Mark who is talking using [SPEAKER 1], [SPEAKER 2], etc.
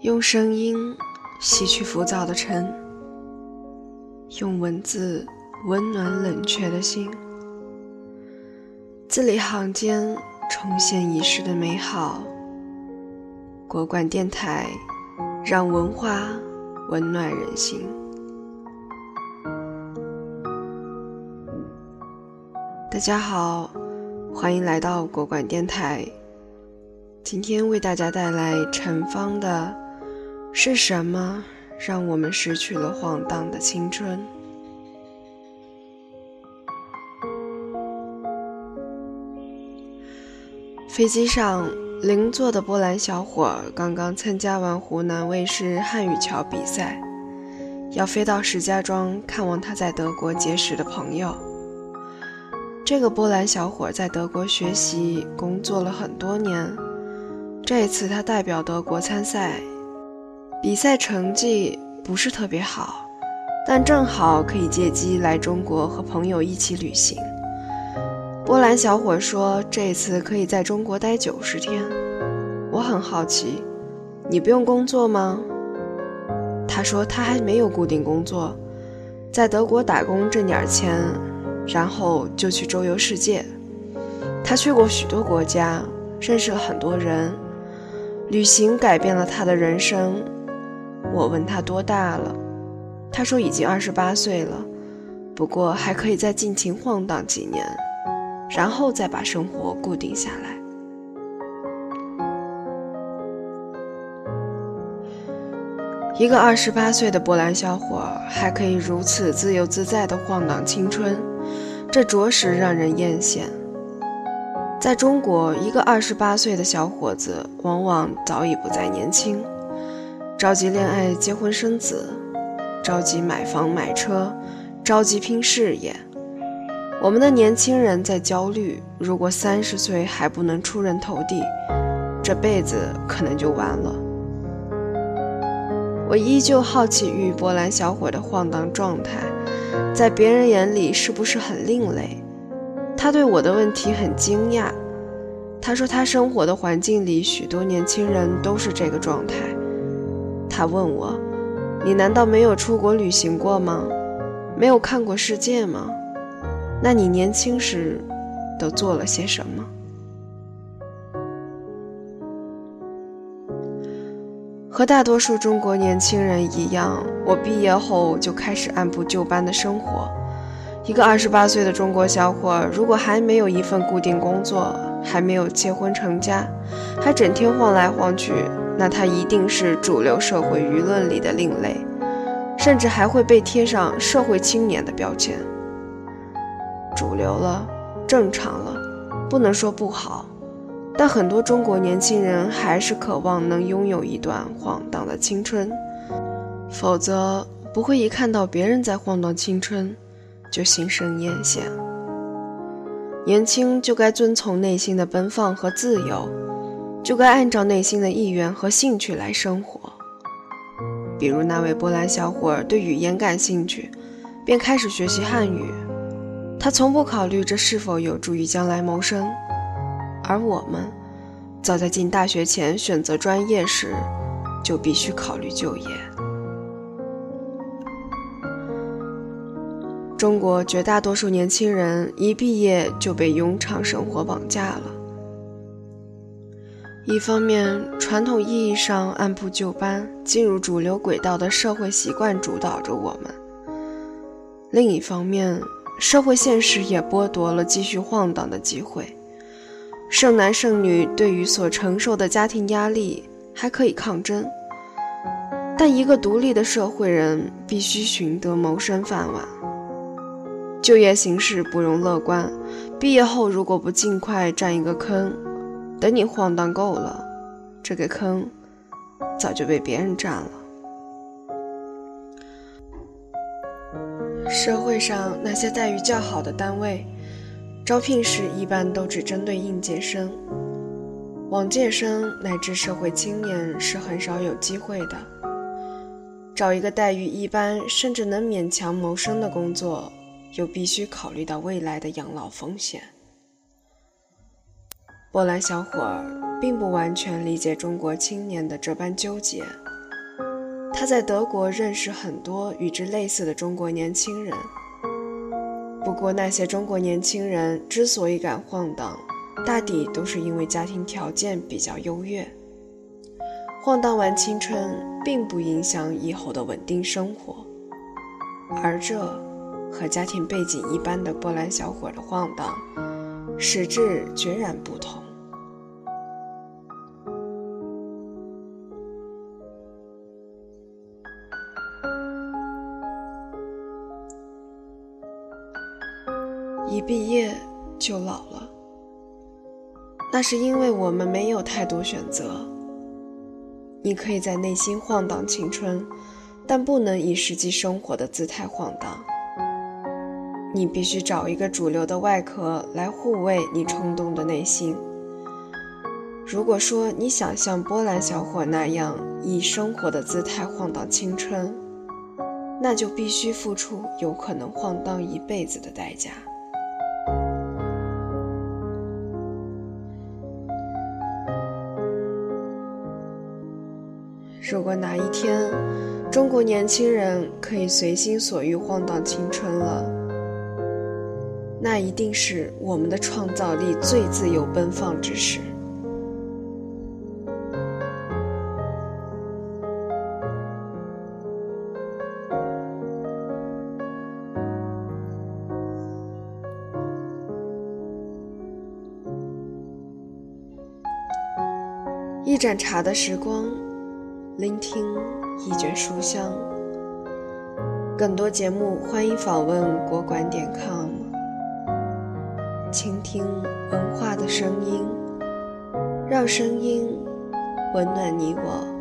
[SPEAKER 1] 用声音洗去浮躁的尘，用文字温暖冷却的心，字里行间重现遗失的美好。国馆电台，让文化温暖人心。大家好，欢迎来到国馆电台。今天为大家带来陈芳的。是什么让我们失去了晃荡的青春？飞机上，邻座的波兰小伙刚刚参加完湖南卫视汉语桥比赛，要飞到石家庄看望他在德国结识的朋友。这个波兰小伙在德国学习工作了很多年，这一次他代表德国参赛。比赛成绩不是特别好，但正好可以借机来中国和朋友一起旅行。波兰小伙说：“这次可以在中国待九十天。”我很好奇，你不用工作吗？他说他还没有固定工作，在德国打工挣点钱，然后就去周游世界。他去过许多国家，认识了很多人，旅行改变了他的人生。我问他多大了，他说已经二十八岁了，不过还可以再尽情晃荡几年，然后再把生活固定下来。一个二十八岁的波兰小伙还可以如此自由自在地晃荡青春，这着实让人艳羡。在中国，一个二十八岁的小伙子往往早已不再年轻。着急恋爱、结婚生子，着急买房买车，着急拼事业。我们的年轻人在焦虑：如果三十岁还不能出人头地，这辈子可能就完了。我依旧好奇于波兰小伙的晃荡状态，在别人眼里是不是很另类？他对我的问题很惊讶。他说他生活的环境里，许多年轻人都是这个状态。他问我：“你难道没有出国旅行过吗？没有看过世界吗？那你年轻时都做了些什么？”和大多数中国年轻人一样，我毕业后就开始按部就班的生活。一个二十八岁的中国小伙，如果还没有一份固定工作，还没有结婚成家，还整天晃来晃去。那他一定是主流社会舆论里的另类，甚至还会被贴上社会青年的标签。主流了，正常了，不能说不好，但很多中国年轻人还是渴望能拥有一段晃荡的青春，否则不会一看到别人在晃荡青春，就心生艳羡。年轻就该遵从内心的奔放和自由。就该按照内心的意愿和兴趣来生活。比如那位波兰小伙对语言感兴趣，便开始学习汉语。他从不考虑这是否有助于将来谋生。而我们，早在进大学前选择专业时，就必须考虑就业。中国绝大多数年轻人一毕业就被庸常生活绑架了。一方面，传统意义上按部就班、进入主流轨道的社会习惯主导着我们；另一方面，社会现实也剥夺了继续晃荡的机会。剩男剩女对于所承受的家庭压力还可以抗争，但一个独立的社会人必须寻得谋生饭碗。就业形势不容乐观，毕业后如果不尽快占一个坑，等你晃荡够了，这个坑早就被别人占了。社会上那些待遇较好的单位，招聘时一般都只针对应届生，往届生乃至社会青年是很少有机会的。找一个待遇一般甚至能勉强谋生的工作，又必须考虑到未来的养老风险。波兰小伙儿并不完全理解中国青年的这般纠结。他在德国认识很多与之类似的中国年轻人，不过那些中国年轻人之所以敢晃荡，大抵都是因为家庭条件比较优越。晃荡完青春，并不影响以后的稳定生活，而这和家庭背景一般的波兰小伙的晃荡，实质决然不同。一毕业就老了，那是因为我们没有太多选择。你可以在内心晃荡青春，但不能以实际生活的姿态晃荡。你必须找一个主流的外壳来护卫你冲动的内心。如果说你想像波兰小伙那样以生活的姿态晃荡青春，那就必须付出有可能晃荡一辈子的代价。如果哪一天，中国年轻人可以随心所欲晃荡青春了，那一定是我们的创造力最自由奔放之时。一盏茶的时光。聆听一卷书香，更多节目欢迎访问国馆点 com，倾听文化的声音，让声音温暖你我。